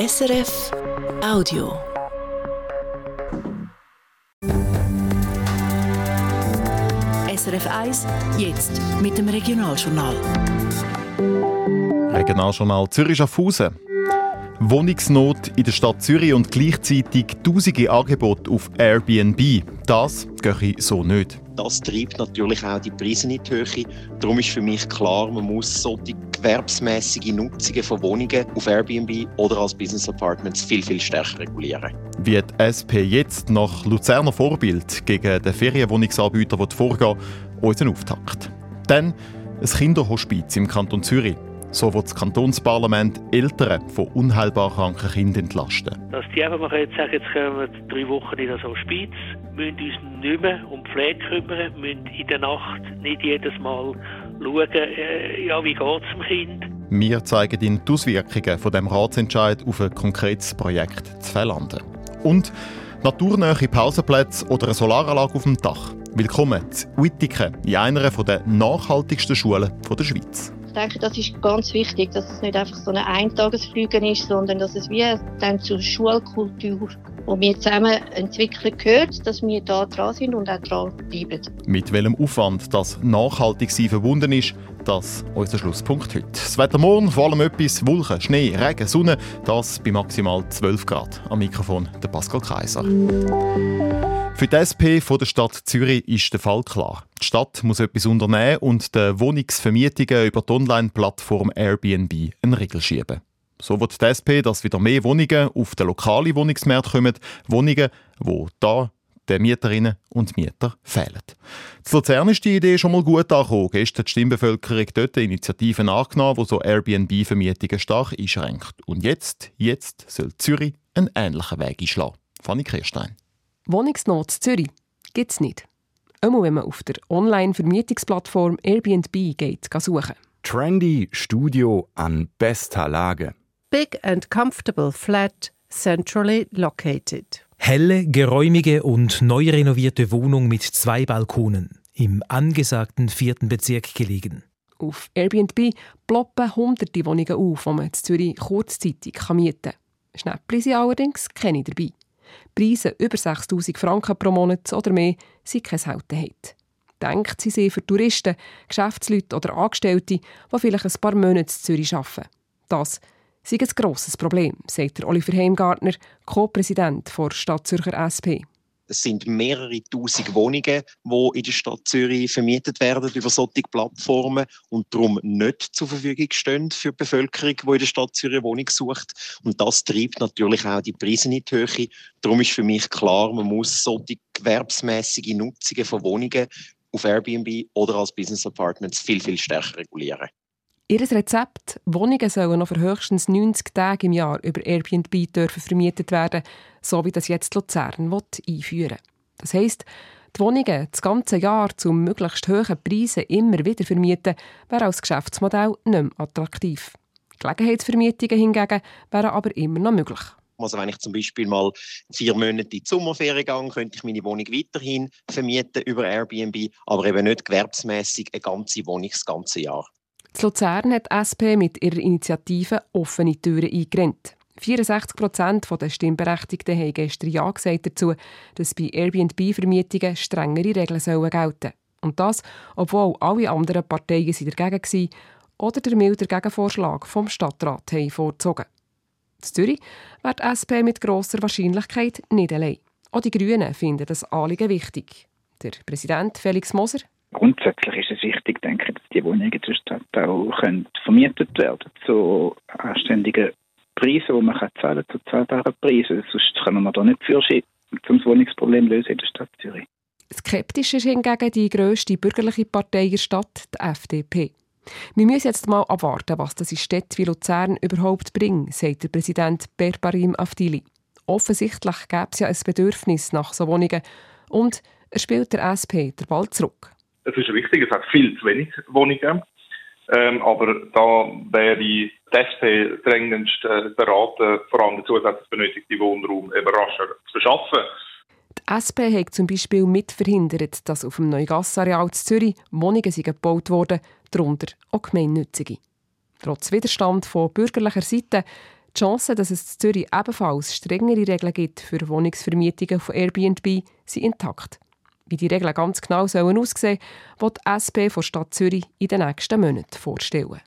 SRF Audio. SRF 1, jetzt mit dem Regionaljournal. Regionaljournal Zürich-Schaffhausen. Wohnungsnot in der Stadt Zürich und gleichzeitig tausende Angebote auf Airbnb. Das gehe so nicht. Das treibt natürlich auch die Preise in die Höhe. Darum ist für mich klar, man muss so die gewerbsmäßige Nutzungen von Wohnungen auf Airbnb oder als Business Apartments viel, viel stärker regulieren. Wie die SP jetzt nach Luzerner Vorbild gegen den Ferienwohnungsanbieter vorgehen unseren Auftakt. Dann ein Kinderhospiz im Kanton Zürich. So wird das Kantonsparlament Eltern von unheilbar kranken Kindern entlasten. Dass die einfach mal jetzt sagen, jetzt kommen wir drei Wochen in das Hospiz, müssen uns nicht mehr um die Pflege kümmern, müssen in der Nacht nicht jedes Mal schauen, äh, ja, wie geht es dem Kind. Wir zeigen Ihnen die Auswirkungen von dem Ratsentscheid auf ein konkretes Projekt zu Verlanden. Und naturnähe Pausenplätze oder eine Solaranlage auf dem Dach. Willkommen zu Uitiken, in einer der nachhaltigsten Schulen der Schweiz. Ich denke, das ist ganz wichtig, dass es nicht einfach so ein Eintagesflüge ist, sondern dass es wie dann zur Schulkultur, die wir zusammen entwickeln, gehört, dass wir da dran sind und auch dran bleiben. Mit welchem Aufwand das nachhaltig sein verbunden ist, das unser Schlusspunkt heute. Das Wetter morgen vor allem etwas Wolken, Schnee, Regen, Sonne, das bei maximal 12 Grad. Am Mikrofon der Pascal Kaiser. Für die SP von der Stadt Zürich ist der Fall klar. Die Stadt muss etwas unternehmen und den Wohnungsvermietungen über die Online-Plattform Airbnb einen Riegel schieben. So wird die SP, dass wieder mehr Wohnungen auf den lokalen Wohnungsmarkt kommen. Wohnungen, die da den Mieterinnen und Mietern fehlen. Zu Luzern ist die Idee schon mal gut angekommen. Gestern hat die Stimmbevölkerung dort Initiativen angenommen, die so Airbnb-Vermietungen stark einschränkt. Und jetzt, jetzt soll Zürich einen ähnlichen Weg einschlagen. Fanny Kirstein. Wohnungsnot Zürich gibt es nicht. Immer wenn man auf der Online-Vermietungsplattform Airbnb geht, suchen. Trendy Studio an bester Lage. Big and comfortable flat, centrally located. Helle, geräumige und neu renovierte Wohnung mit zwei Balkonen, im angesagten vierten Bezirk gelegen. Auf Airbnb ploppen hunderte Wohnungen auf, die man in Zürich kurzzeitig mieten kann. Schnäppchen sind allerdings keine dabei. Preise über 6000 Franken pro Monat oder mehr sind keine Seltenheit. Denkt sie sind für Touristen, Geschäftsleute oder Angestellte, die vielleicht ein paar Monate in Zürich arbeiten. Das sei ein grosses Problem, sagt Oliver Heimgartner, Co-Präsident der Stadt Zürcher SP. Es sind mehrere tausend Wohnungen, die in der Stadt Zürich vermietet werden über solche Plattformen und darum nicht zur Verfügung stehen für die Bevölkerung, die in der Stadt Zürich eine Wohnung sucht. Und das treibt natürlich auch die Preise in die Höhe. Darum ist für mich klar, man muss solche gewerbsmäßige Nutzungen von Wohnungen auf Airbnb oder als Business Apartments viel, viel stärker regulieren. Ihr Rezept, Wohnungen sollen noch für höchstens 90 Tage im Jahr über Airbnb dürfen vermietet werden, so wie das jetzt Luzern will, einführen Das heisst, die Wohnungen das ganze Jahr zu möglichst hohen Preisen immer wieder vermieten, wäre als Geschäftsmodell nicht mehr attraktiv. Gelegenheitsvermietungen hingegen wären aber immer noch möglich. Also wenn ich zum Beispiel mal vier Monate in die Sommerferien gehe, könnte ich meine Wohnung weiterhin vermieten über Airbnb, aber eben nicht gewerbsmäßig eine ganze Wohnung das ganze Jahr. In Luzern hat die SP mit ihrer Initiative offene Türen eingerennt. 64 Prozent der Stimmberechtigten haben gestern Ja gesagt dazu, dass bei Airbnb-Vermietungen strengere Regeln sollen gelten Und das, obwohl alle anderen Parteien sie dagegen waren oder der milder Gegenvorschlag vom Stadtrat haben vorgezogen. In Zürich wird die SP mit grosser Wahrscheinlichkeit nicht allein. Auch die Grünen finden das Anliegen wichtig. Der Präsident Felix Moser Grundsätzlich ist es dass die Wohnungen in der Stadt auch können vermietet werden zu anständigen Preisen, die man kann zahlen zu zahlbaren Preisen. Sonst können wir da nicht für um das Wohnungsproblem lösen in der Stadt Zürich. Skeptisch ist hingegen die grösste bürgerliche Partei der Stadt, die FDP. Wir müssen jetzt mal abwarten, was das in Städten wie Luzern überhaupt bringt, sagt der Präsident Berbarim Afdili. Offensichtlich gäbe es ja ein Bedürfnis nach so Wohnungen und er spielt der SP den Ball zurück. Es ist richtig, es hat viel zu wenig Wohnungen. Ähm, aber da wäre die SP dringendst äh, beraten, vor allem zusätzlich benötigten Wohnraum eben rascher zu beschaffen. Die SP hat zum Beispiel mitverhindert, dass auf dem Neugassareal in Zürich Wohnungen gebaut wurden, darunter auch gemeinnützige. Trotz Widerstand von bürgerlicher Seite Die Chance, dass es in Zürich ebenfalls strengere Regeln gibt für Wohnungsvermietungen von Airbnb, sind intakt. Wie die Regeln ganz genau sollen aussehen sollen, wird die SP von Stadt Zürich in den nächsten Monaten vorstellen.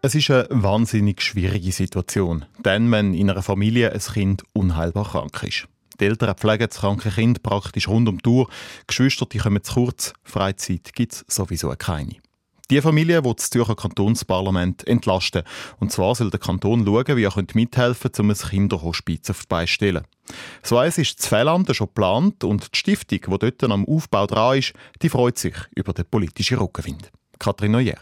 Es ist eine wahnsinnig schwierige Situation, denn wenn in einer Familie ein Kind unheilbar krank ist. Die Eltern pflegen das kranke Kind praktisch rund um die Uhr. Geschwister die kommen zu kurz. Freizeit gibt es sowieso keine. Die Familie will das Zürcher Kantonsparlament entlasten. Und zwar soll der Kanton schauen, wie er mithelfen könnte, um ein Kinderhospiz auf die Beine zu stellen. So eins ist das Fehlande schon geplant und die Stiftung, die dort am Aufbau dran ist, die freut sich über den politischen Rückenwind. Katrin Neuer.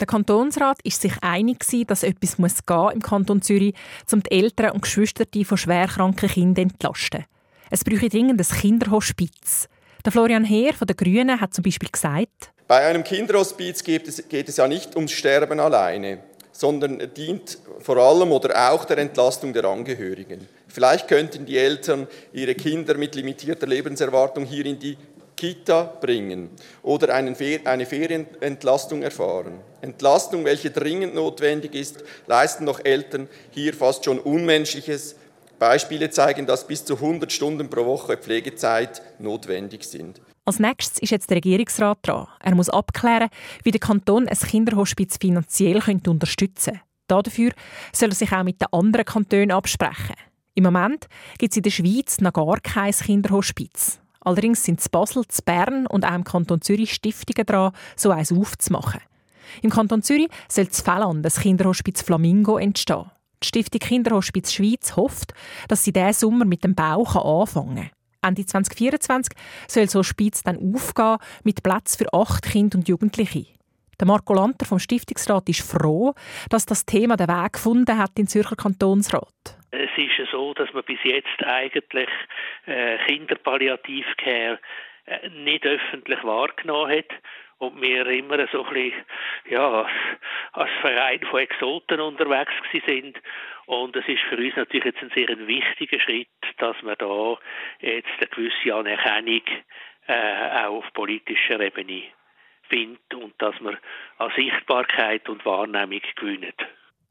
Der Kantonsrat ist sich einig, dass etwas muss gehen im Kanton Zürich, um die Eltern und Geschwister von schwerkranken Kindern zu entlasten. Es bräuchte dringend ein Kinderhospiz. Der Florian Heer von den Grünen hat zum Beispiel gesagt, bei einem Kinderhospiz geht es, geht es ja nicht ums Sterben alleine, sondern dient vor allem oder auch der Entlastung der Angehörigen. Vielleicht könnten die Eltern ihre Kinder mit limitierter Lebenserwartung hier in die Kita bringen oder eine Ferienentlastung erfahren. Entlastung, welche dringend notwendig ist, leisten doch Eltern hier fast schon Unmenschliches. Beispiele zeigen, dass bis zu 100 Stunden pro Woche Pflegezeit notwendig sind. Als nächstes ist jetzt der Regierungsrat dran. Er muss abklären, wie der Kanton ein Kinderhospiz finanziell unterstützen könnte. Dafür soll er sich auch mit den anderen Kantonen absprechen. Im Moment gibt es in der Schweiz noch gar kein Kinderhospiz. Allerdings sind in Basel, in Bern und auch im Kanton Zürich Stiftungen dran, so eins aufzumachen. Im Kanton Zürich soll das Felland das Kinderhospiz Flamingo entstehen. Die Stiftung Kinderhospiz Schweiz hofft, dass sie diesen Sommer mit dem Bau anfangen kann. Ende 2024 soll so Hospiz dann aufgehen mit Platz für acht Kinder und Jugendliche. Der Marco Lanter vom Stiftungsrat ist froh, dass das Thema den Weg gefunden hat in Zürcher Kantonsrat. Es ist so, dass man bis jetzt eigentlich äh, Kinderpalliativcare äh, nicht öffentlich wahrgenommen hat und wir immer so ein bisschen, ja, als Verein von Exoten unterwegs sind. Und es ist für uns natürlich jetzt ein sehr wichtiger Schritt, dass wir da jetzt eine gewisse Anerkennung äh, auch auf politischer Ebene findet und dass wir an Sichtbarkeit und Wahrnehmung gewinnen.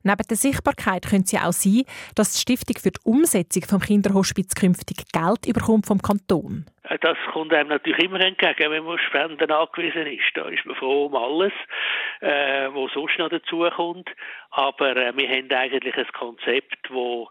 Neben der Sichtbarkeit könnte es ja auch sein, dass die Stiftung für die Umsetzung vom Kinderhospiz künftig Geld überkommt vom Kanton. Äh, das kommt einem natürlich immer entgegen, wenn man Spenden angewiesen ist. Da ist man froh um alles, äh, was sonst noch dazukommt. Aber äh, wir haben eigentlich ein Konzept, das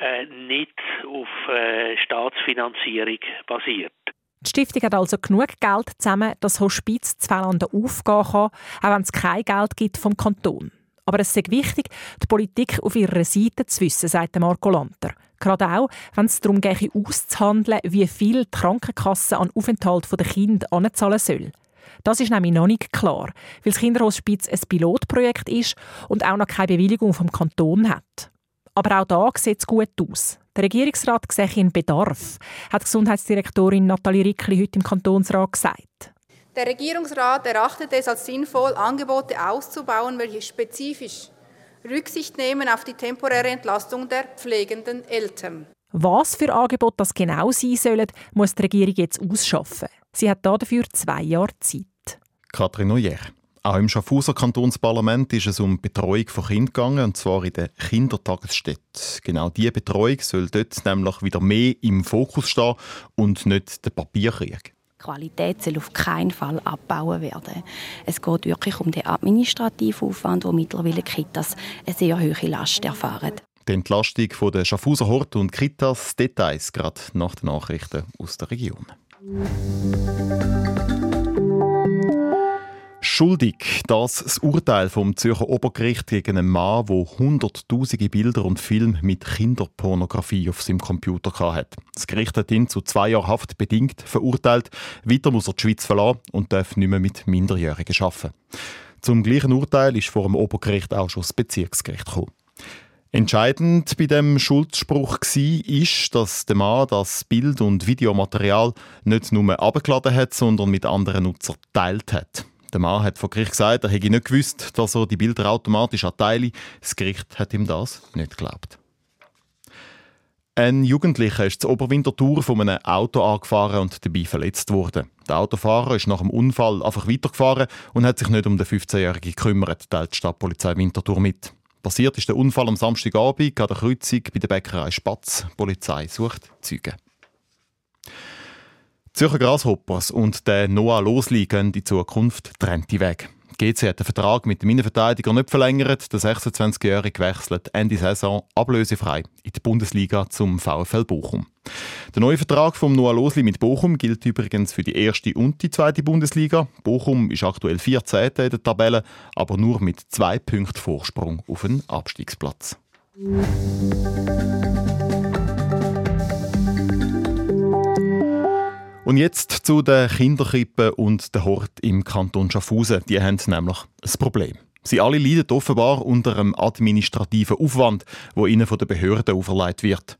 äh, nicht auf äh, Staatsfinanzierung basiert. Die Stiftung hat also genug Geld zusammen, dass Hospiz zu Fällanden aufgehen kann, auch wenn es kein Geld gibt vom Kanton. Aber es ist wichtig, die Politik auf ihrer Seite zu wissen, sagt Marco Lanter. Gerade auch, wenn es darum geht, auszuhandeln, wie viel die Krankenkasse an Aufenthalt der Kinder anzahlen soll. Das ist nämlich noch nicht klar, weil das Kinderhospiz ein Pilotprojekt ist und auch noch keine Bewilligung vom Kanton hat. Aber auch da sieht es gut aus. Der Regierungsrat sehe einen Bedarf, hat Gesundheitsdirektorin Nathalie Rickli heute im Kantonsrat gesagt. Der Regierungsrat erachtet es als sinnvoll, Angebote auszubauen, welche spezifisch Rücksicht nehmen auf die temporäre Entlastung der pflegenden Eltern. Was für Angebote das genau sein sollen, muss die Regierung jetzt ausschaffen. Sie hat dafür zwei Jahre Zeit. Katrin Neuer. Auch im Schaffhauser Kantonsparlament ist es um Betreuung von Kindern gegangen, und zwar in der Kindertagesstätte. Genau diese Betreuung soll dort nämlich wieder mehr im Fokus stehen und nicht der Papierkrieg. Qualität soll auf keinen Fall abbauen werden. Es geht wirklich um den administrativen Aufwand, wo mittlerweile Kitas eine sehr hohe Last erfahren. Die Entlastung der Schaffhauser Hort und Kitas Details gerade nach den Nachrichten aus der Region. Schuldig, das das Urteil vom Zürcher Obergericht gegen einen Mann, der hunderttausende Bilder und Filme mit Kinderpornografie auf seinem Computer hatte. Das Gericht hat ihn zu zwei Jahren Haft bedingt verurteilt. Weiter muss er die Schweiz verlassen und darf nicht mehr mit Minderjährigen arbeiten. Zum gleichen Urteil ist vor dem Obergericht auch schon das Bezirksgericht gekommen. Entscheidend bei dem Schuldspruch war, ist, dass der Mann das Bild- und Videomaterial nicht nur abgeladen hat, sondern mit anderen Nutzern teilt hat. Der Mann hat vor Gericht gesagt, er hätte nicht gewusst, dass er die Bilder automatisch erteile. Das Gericht hat ihm das nicht geglaubt. Ein Jugendlicher ist zu Oberwinterthur von einem Auto angefahren und dabei verletzt worden. Der Autofahrer ist nach dem Unfall einfach weitergefahren und hat sich nicht um den 15-Jährigen gekümmert, teilt die Stadtpolizei Winterthur mit. Passiert ist der Unfall am Samstagabend an der Kreuzung bei der Bäckerei Spatz. Die Polizei sucht Züge. Zürcher Grasshoppers und der Noah Losli gehen in Zukunft trennte Weg. GC hat den Vertrag mit dem Innenverteidiger nicht verlängert. Der 26-Jährige wechselt Ende Saison ablösefrei in die Bundesliga zum VfL Bochum. Der neue Vertrag von Noah Losli mit Bochum gilt übrigens für die erste und die zweite Bundesliga. Bochum ist aktuell 14. in der Tabelle, aber nur mit zwei Punkten Vorsprung auf den Abstiegsplatz. Und jetzt zu den Kinderkrippen und der Hort im Kanton Schaffhausen. Die haben nämlich ein Problem. Sie alle leiden offenbar unter einem administrativen Aufwand, wo ihnen von den Behörden auferlegt wird.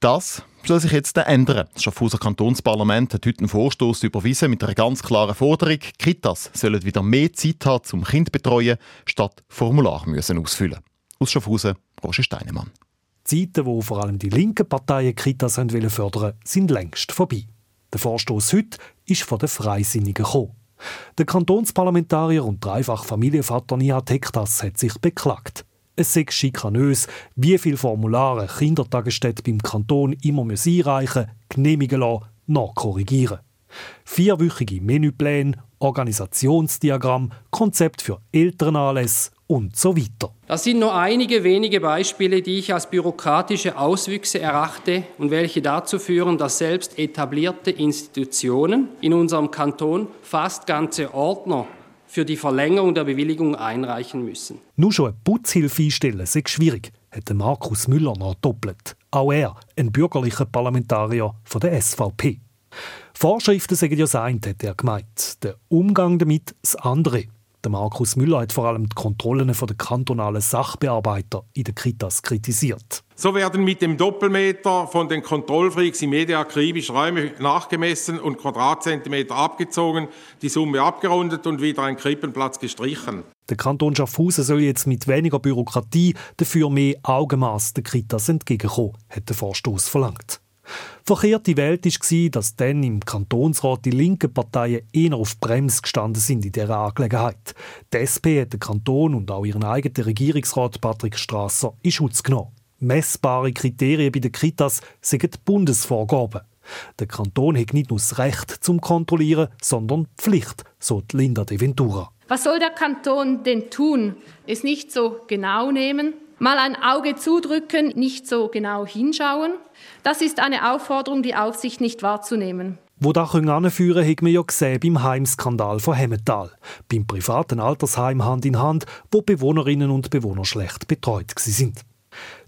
Das soll sich jetzt ändern. Das Schaffhauser Kantonsparlament hat heute einen Vorstoß überwiesen mit einer ganz klaren Forderung. Kitas sollen wieder mehr Zeit haben zum Kind betreuen, statt Formular müssen ausfüllen. Aus Schaffhausen, Roger Steinemann. Die Zeiten, wo vor allem die linken Parteien Kitas fördern wollten, sind längst vorbei. Der Vorstoß heute ist von den Freisinnigen gekommen. Der Kantonsparlamentarier und dreifach Familienvater Nihat Hektas hat sich beklagt. Es sei schikanös, wie viele Formulare Kindertagesstätten beim Kanton immer einreichen müssen, genehmigen lassen, nachkorrigieren. Vierwöchige Menüpläne, Organisationsdiagramm, Konzept für Elternanlässe und so weiter. Das sind nur einige wenige Beispiele, die ich als bürokratische Auswüchse erachte und welche dazu führen, dass selbst etablierte Institutionen in unserem Kanton fast ganze Ordner für die Verlängerung der Bewilligung einreichen müssen. Nur schon eine Putzhilfe einstellen sei schwierig, hat Markus Müller noch doppelt. Auch er, ein bürgerlicher Parlamentarier von der SVP. Vorschriften sagen ja das eine, hat er gemeint. Der Umgang damit das andere. Der Markus Müller hat vor allem die Kontrollen der kantonalen Sachbearbeiter in den Kitas kritisiert. So werden mit dem Doppelmeter von den Kontrollfreaks im Media akribisch Räume nachgemessen und Quadratzentimeter abgezogen, die Summe abgerundet und wieder ein Krippenplatz gestrichen. Der Kanton Schaffhausen soll jetzt mit weniger Bürokratie dafür mehr Augenmaß den Kitas entgegenkommen, hat der Vorstoß verlangt. Verkehrte Welt war, dass dann im Kantonsrat die linken Parteien eher auf Brems gestanden sind in dieser Angelegenheit. Die SP hat den Kanton und auch ihren eigenen Regierungsrat Patrick Strasser in Schutz genommen. Messbare Kriterien bei den Kitas sind die Bundesvorgaben. Der Kanton hat nicht nur das Recht zum Kontrollieren, sondern Pflicht, so Linda de Ventura. Was soll der Kanton denn tun? Es nicht so genau nehmen, mal ein Auge zudrücken, nicht so genau hinschauen? Das ist eine Aufforderung, die Aufsicht nicht wahrzunehmen. Wo das anführen haben wir ja gesehen beim Heimskandal von Hemmetal. Beim privaten Altersheim Hand in Hand, wo Bewohnerinnen und Bewohner schlecht betreut sind.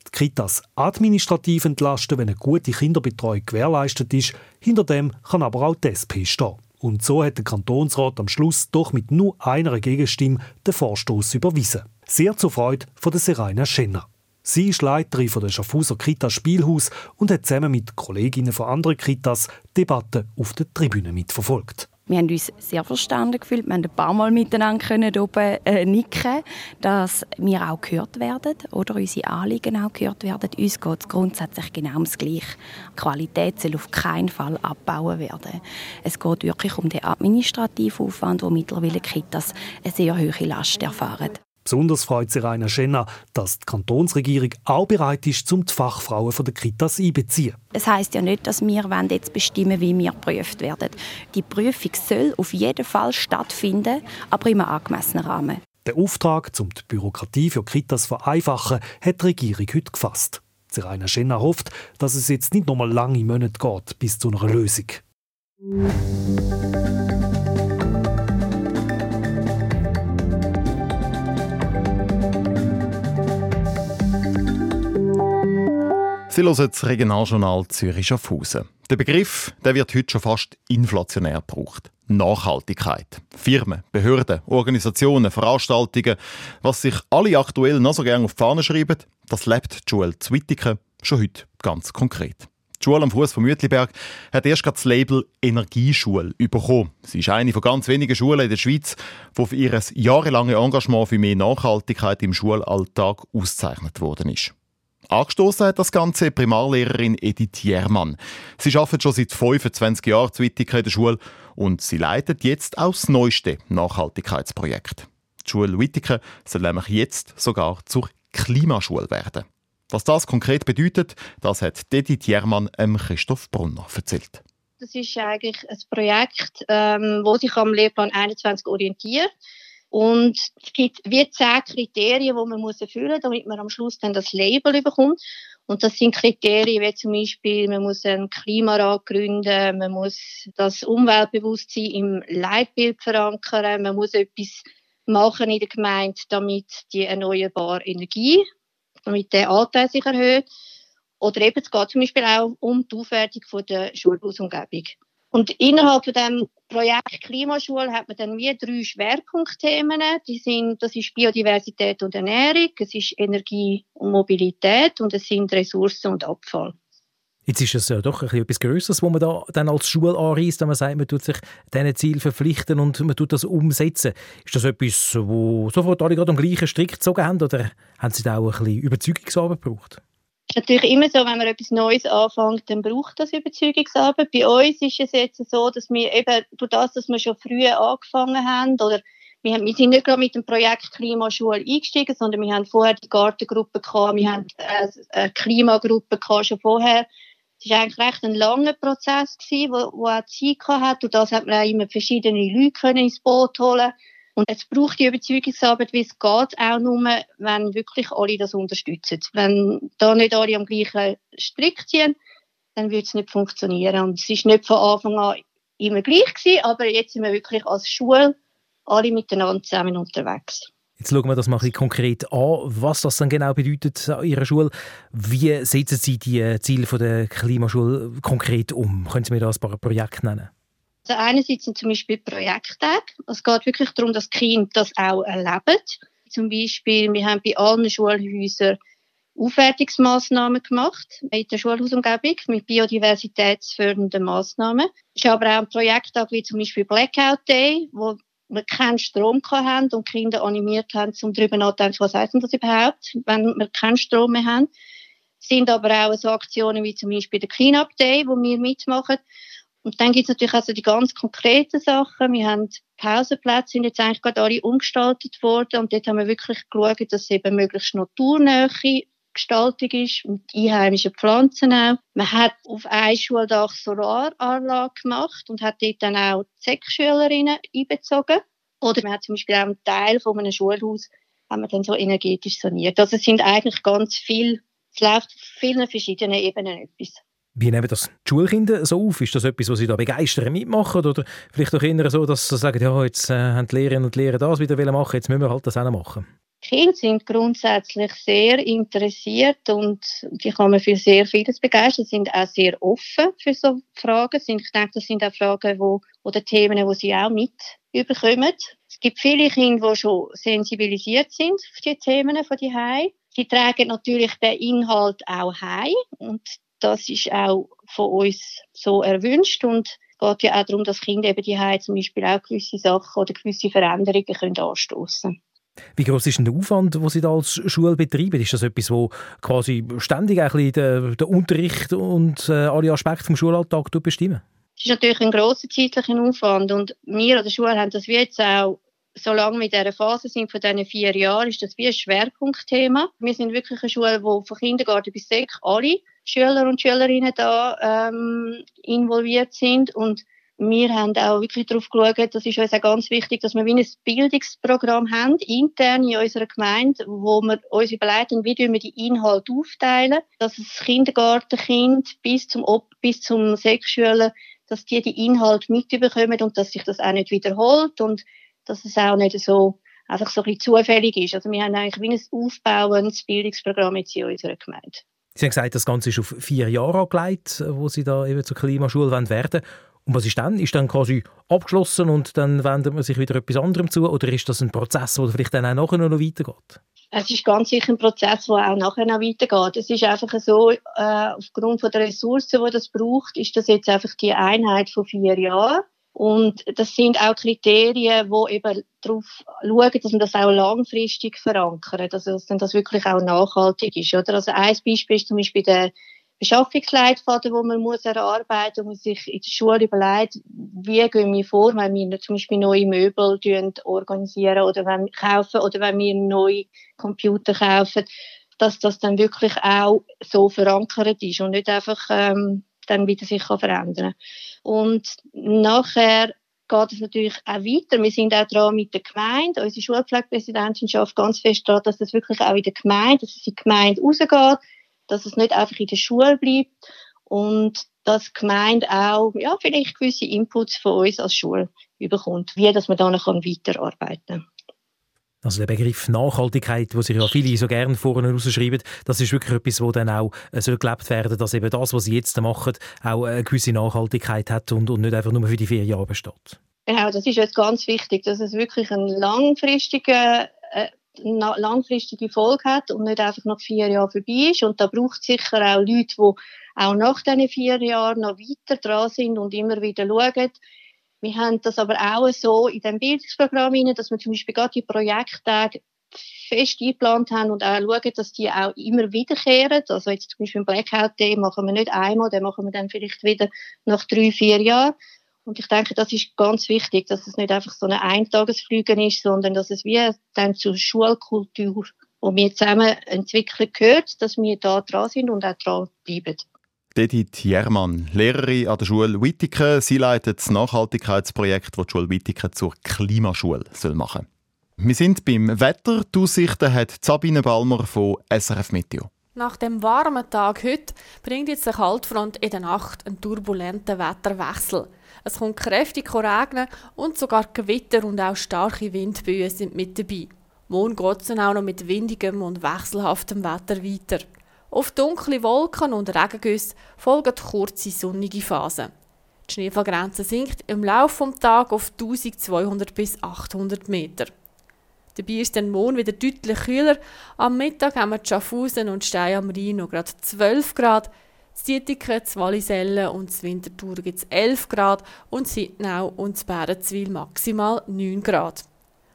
Die Kitas administrativ entlasten, wenn eine gute Kinderbetreuung gewährleistet ist. Hinter dem kann aber auch die SP stehen. Und so hat der Kantonsrat am Schluss doch mit nur einer Gegenstimme den Vorstoß überwiesen. Sehr zur Freude von der Serena Schenner. Sie ist Leiterin von der Schaffhauser Kita Spielhaus und hat zusammen mit Kolleginnen von anderen Kitas Debatten auf der Tribüne mitverfolgt. Wir haben uns sehr verstanden gefühlt. Wir haben ein paar Mal miteinander können oben äh, nicken, dass wir auch gehört werden oder unsere Anliegen auch gehört werden. Uns geht es grundsätzlich genau ums Gleiche. Qualität soll auf keinen Fall abbauen werden. Es geht wirklich um den administrativen Aufwand, wo mittlerweile Kitas eine sehr hohe Last erfahren. Besonders freut sich Rainer Schenner, dass die Kantonsregierung auch bereit ist, um die Fachfrauen von der Kitas einbeziehen. Es heißt ja nicht, dass wir jetzt bestimmen, wie wir geprüft werden. Die Prüfung soll auf jeden Fall stattfinden, aber einem angemessenen Rahmen. Der Auftrag, um die Bürokratie für Kitas zu vereinfachen, hat die Regierung heute gefasst. Rainer Schenner hofft, dass es jetzt nicht noch mal lange Monate geht bis zu einer Lösung. Sie hören das Regionaljournal Zürich Schaffhausen. Der Begriff der wird heute schon fast inflationär gebraucht. Nachhaltigkeit. Firmen, Behörden, Organisationen, Veranstaltungen, was sich alle aktuell noch so gerne auf die Fahne schreiben, das lebt Joel Zwittiken schon heute ganz konkret. Die Schule am Fuß vom Mütliberg hat erst das Label Energieschule bekommen. Sie ist eine von ganz wenigen Schulen in der Schweiz, die für ihr jahrelanges Engagement für mehr Nachhaltigkeit im Schulalltag ausgezeichnet worden ist. Angestoßen hat das Ganze Primarlehrerin Edith Jermann. Sie arbeitet schon seit 25 Jahren zu Wittigen in der Schule und sie leitet jetzt auch das neueste Nachhaltigkeitsprojekt. Die Schule Wittigen soll nämlich jetzt sogar zur Klimaschule werden. Was das konkret bedeutet, das hat Edith Jermann Christoph Brunner erzählt. Das ist eigentlich ein Projekt, ähm, wo sich am Lehrplan 21 orientiert. Und es gibt wie zehn Kriterien, die man muss erfüllen muss, damit man am Schluss dann das Label bekommt. Und das sind Kriterien wie zum Beispiel, man muss einen Klimarat gründen, man muss das Umweltbewusstsein im Leitbild verankern, man muss etwas machen in der Gemeinde, damit die erneuerbare Energie, damit der Anteil sich erhöht. Oder eben, es geht zum Beispiel auch um die Aufwertung der Schulhausumgebung. Und innerhalb von dem Projekt Klimaschule hat man dann wie drei Schwerpunktthemen. Die sind, das ist Biodiversität und Ernährung, es ist Energie und Mobilität und es sind Ressourcen und Abfall. Jetzt ist es ja doch etwas Größeres, wo man da dann als Schule anreist, wenn man sagt, man tut sich diesen Ziel verpflichten und man tut das umsetzen. Ist das etwas, wo sofort alle gerade am gleichen Strick gezogen haben oder haben Sie da auch ein bisschen Überzeugungsarbeit gebraucht? Natürlich immer so, wenn man etwas Neues anfängt, dann braucht das Überzeugungsarbeit. Bei uns ist es jetzt so, dass wir eben durch das, dass wir schon früher angefangen haben, oder wir, haben, wir sind nicht gerade mit dem Projekt Klimaschule eingestiegen, sondern wir haben vorher die Gartengruppe gehabt, wir haben eine Klimagruppe gehabt schon vorher. Es war eigentlich recht ein langer Prozess gewesen, wo, wo auch Zeit hat. Und das hat man auch immer verschiedene Leute ins Boot holen und es braucht die Überzeugungsarbeit, wie es geht, auch nur, wenn wirklich alle das unterstützen. Wenn da nicht alle am gleichen Strick ziehen, dann wird es nicht funktionieren. Und es ist nicht von Anfang an immer gleich gewesen, aber jetzt sind wir wirklich als Schule alle miteinander zusammen unterwegs. Jetzt schauen wir das mal konkret an, was das dann genau bedeutet an Ihrer Schule. Wie setzen Sie die Ziele der Klimaschule konkret um? Können Sie mir da ein paar Projekte nennen? Also einerseits sind zum Beispiel Projekttage. Es geht wirklich darum, dass Kinder das auch erleben. Zum Beispiel, wir haben bei allen Schulhäusern Aufwertungsmaßnahmen gemacht in der Schulhausumgebung mit biodiversitätsfördernden Maßnahmen. Es ist aber auch ein Projekttag wie zum Beispiel Blackout Day, wo wir keinen Strom haben und Kinder animiert haben, um darüber nachzudenken, was heißt denn das überhaupt, wenn wir keinen Strom mehr haben. Es sind aber auch so Aktionen wie zum Beispiel der Cleanup Day, wo wir mitmachen, und dann gibt es natürlich also die ganz konkreten Sachen. Wir haben Pausenplätze, sind jetzt eigentlich gerade alle umgestaltet worden und dort haben wir wirklich geschaut, dass eben möglichst naturnähe Gestaltung ist und einheimische Pflanzen auch. Man hat auf einem Schuldach Solaranlage gemacht und hat dort dann auch Sek-Schülerinnen einbezogen. Oder man hat zum Beispiel auch einen Teil von einem Schulhaus haben wir dann so energetisch saniert. Also es sind eigentlich ganz viel, es läuft auf vielen verschiedenen Ebenen etwas. Wie nehmen das die Schulkinder so auf? Ist das etwas, was sie da begeistern mitmachen? Oder vielleicht auch eher so, dass sie sagen, ja, jetzt äh, haben die Lehrerinnen und Lehrer das wieder machen, jetzt müssen wir halt das auch machen? Kinder sind grundsätzlich sehr interessiert und die kann man für sehr vieles begeistern, sind auch sehr offen für so Fragen. Ich denke, das sind auch Fragen wo, oder Themen, die sie auch mit überkommen. Es gibt viele Kinder, die schon sensibilisiert sind auf die Themen von die Sie tragen natürlich den Inhalt auch heim und das ist auch von uns so erwünscht und es geht ja auch darum, dass Kinder eben die zum Beispiel auch gewisse Sachen oder gewisse Veränderungen können anstoßen wie groß ist denn der Aufwand, den Sie da als Schule betreiben? Ist das etwas, wo quasi ständig ein bisschen den, den Unterricht und äh, alle Aspekte des Schulalltags bestimmen? Es ist natürlich ein grosser zeitlicher Aufwand und wir an der Schule haben das wie jetzt auch solange wir in dieser Phase sind von diesen vier Jahren, ist das wie ein Schwerpunktthema. Wir sind wirklich eine Schule, wo von Kindergarten bis Sek alle Schüler und Schülerinnen da ähm, involviert sind und wir haben auch wirklich darauf geschaut, das ist uns auch ganz wichtig, dass wir wie ein Bildungsprogramm haben, intern in unserer Gemeinde, wo wir uns überlegen, wie wir die Inhalte aufteilen, dass das Kindergartenkind bis zum, bis zum Sexschüler, dass die die Inhalte mitbekommen und dass sich das auch nicht wiederholt und dass es auch nicht so einfach so ein bisschen zufällig ist. Also wir haben eigentlich wie ein aufbauendes Bildungsprogramm jetzt in unserer Gemeinde. Sie haben gesagt, das Ganze ist auf vier Jahre angelegt, wo Sie da eben zur Klimaschule werden wollen. Und was ist dann? Ist dann quasi abgeschlossen und dann wendet man sich wieder etwas anderem zu? Oder ist das ein Prozess, der vielleicht dann auch nachher noch weitergeht? Es ist ganz sicher ein Prozess, der auch nachher noch weitergeht. Es ist einfach so, äh, aufgrund der Ressourcen, die das braucht, ist das jetzt einfach die Einheit von vier Jahren. Und das sind auch Kriterien, wo eben darauf schauen, dass man das auch langfristig verankert, also dass das wirklich auch nachhaltig ist. Oder? Also ein Beispiel ist zum Beispiel der Beschaffungsleitfaden, wo man muss erarbeiten muss, sich in der Schule überlegt, wie gehen wir vor, wenn wir zum Beispiel neue Möbel organisieren oder wenn wir kaufen oder wenn wir neue Computer kaufen, dass das dann wirklich auch so verankert ist und nicht einfach ähm, dann wieder sich kann verändern Und nachher geht es natürlich auch weiter. Wir sind auch dran mit der Gemeinde. Unsere Schulpflegepräsidentin schafft ganz fest daran, dass das wirklich auch in der Gemeinde, dass es in die Gemeinde rausgeht dass es nicht einfach in der Schule bleibt und dass die Gemeinde auch ja, vielleicht gewisse Inputs von uns als Schule überkommt, wie dass man dann weiterarbeiten kann. Also der Begriff Nachhaltigkeit, wo sich ja viele so gerne vorne rausschreiben, das ist wirklich etwas, wo dann auch äh, so gelebt werden, dass eben das, was sie jetzt machen, auch eine gewisse Nachhaltigkeit hat und, und nicht einfach nur für die vier Jahre besteht. Genau, das ist jetzt ganz wichtig, dass es wirklich ein langfristiger äh, langfristige Folge hat und nicht einfach nach vier Jahren vorbei ist. Und da braucht es sicher auch Leute, die auch nach diesen vier Jahren noch weiter dran sind und immer wieder schauen. Wir haben das aber auch so in dem Bildungsprogramm rein, dass wir zum Beispiel gerade die Projekttage fest eingeplant haben und auch schauen, dass die auch immer wiederkehren. Also jetzt zum Beispiel ein Blackout Day machen wir nicht einmal, den machen wir dann vielleicht wieder nach drei, vier Jahren. Und ich denke, das ist ganz wichtig, dass es nicht einfach so eine Eintagesflüge ist, sondern dass es wie dann zur Schulkultur, die wir zusammen entwickeln, gehört, dass wir da dran sind und auch dran bleiben. Edith Jermann, Lehrerin an der Schule Wittiken. Sie leitet das Nachhaltigkeitsprojekt, das die Schule Wittiken zur Klimaschule machen soll. Wir sind beim Wetter. Die Aussichten hat Sabine Balmer von SRF Meteo. Nach dem warmen Tag heute bringt jetzt der Kaltfront in der Nacht einen turbulenten Wetterwechsel. Es kommt kräftig regnen und sogar Gewitter und auch starke Windböen sind mit dabei. Morgen geht es dann auch noch mit windigem und wechselhaftem Wetter weiter. Auf dunkle Wolken und Regengüsse folgen kurze sonnige Phasen. Die Schneefallgrenze sinkt im Laufe des Tages auf 1200 bis 800 Meter. Dabei ist dann morgen wieder deutlich kühler. Am Mittag haben wir Schaffhausen und Stein am Rhein noch gerade 12 Grad. Zitiken, Wallisellen und Winterthur gibt es 11 Grad und Sitnau und Bärenzwil maximal 9 Grad.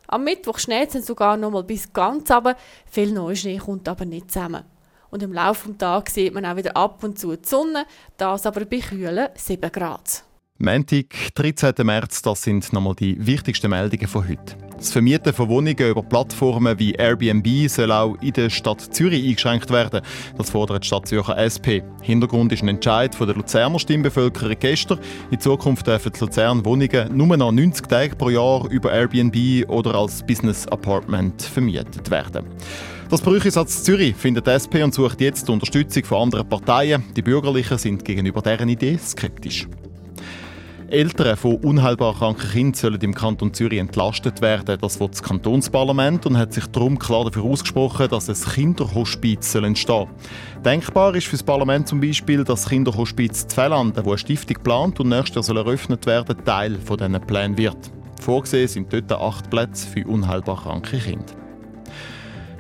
Am Mittwoch schneit es sogar noch mal bis ganz runter. Viel Neuschnee kommt aber nicht zusammen. Und im Laufe des Tages sieht man auch wieder ab und zu die Sonne, das aber bei kühlen 7 Grad. Montag, 13. März, das sind nochmal die wichtigsten Meldungen von heute. Das Vermieten von Wohnungen über Plattformen wie Airbnb soll auch in der Stadt Zürich eingeschränkt werden. Das fordert die Stadt Zürcher SP. Hintergrund ist ein Entscheid von der Luzerner Stimmbevölkerung gestern. In Zukunft dürfen die Luzern Wohnungen nur noch 90 Tage pro Jahr über Airbnb oder als Business Apartment vermietet werden. Das Brüchensatz Zürich findet die SP und sucht jetzt die Unterstützung von anderen Parteien. Die Bürgerlichen sind gegenüber deren Idee skeptisch. Eltern von unheilbar kranken Kindern sollen im Kanton Zürich entlastet werden. Das will das Kantonsparlament und hat sich darum klar dafür ausgesprochen, dass ein Kinderhospiz entstehen soll. Denkbar ist für das Parlament zum Beispiel, dass das Kinderhospiz Zellanden, wo eine Stiftung plant und nächstes Jahr eröffnet werden, Teil von diesen Plänen wird. Vorgesehen sind dort acht Plätze für unheilbar kranke Kinder.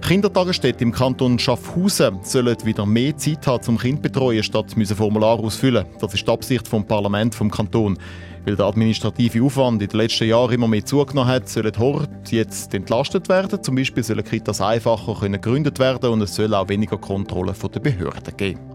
Kindertagesstätten im Kanton Schaffhausen sollen wieder mehr Zeit haben zum Kind betreuen, statt müssen Formular ausfüllen. Das ist die Absicht vom Parlament vom Kanton. Weil der administrative Aufwand in den letzten Jahren immer mehr zugenommen hat, sollen Hort jetzt entlastet werden. Zum Beispiel sollen Kitas einfacher gegründet werden und es soll auch weniger Kontrollen von den Behörden geben.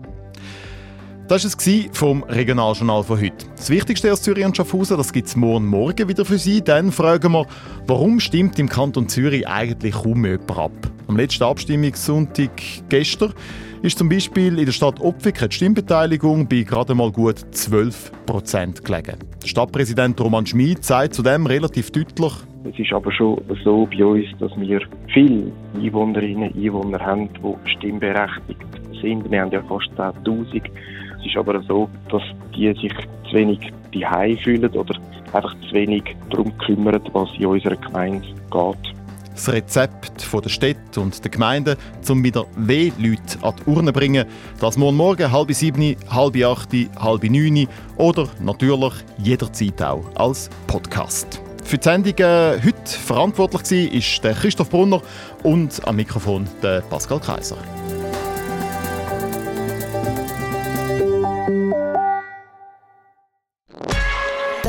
Das war es vom Regionaljournal von heute. Das Wichtigste aus Zürich und Schaffhausen, das gibt es morgen Morgen wieder für Sie. Dann fragen wir, warum stimmt im Kanton Zürich eigentlich kaum jemand ab? Am letzten Abstimmungssonntag gestern ist zum Beispiel in der Stadt Opfiken die Stimmbeteiligung bei gerade mal gut 12 Prozent gelegen. Der Stadtpräsident Roman Schmid sagt zudem relativ deutlich, es ist aber schon so bei uns, dass wir viele Einwohnerinnen und Einwohner haben, die stimmberechtigt sind. Wir haben ja fast 10.000. Es ist aber so, dass die sich zu wenig daheim fühlen oder einfach zu wenig darum kümmern, was in unserer Gemeinde geht das Rezept von der Stadt und der Gemeinde, um wieder weh Leute an die Urne zu bringen. Das morgen morgen, halb sieben, halb acht, halb neun oder natürlich jederzeit auch als Podcast. Für die Sendung äh, heute verantwortlich war Christoph Brunner und am Mikrofon Pascal Kaiser.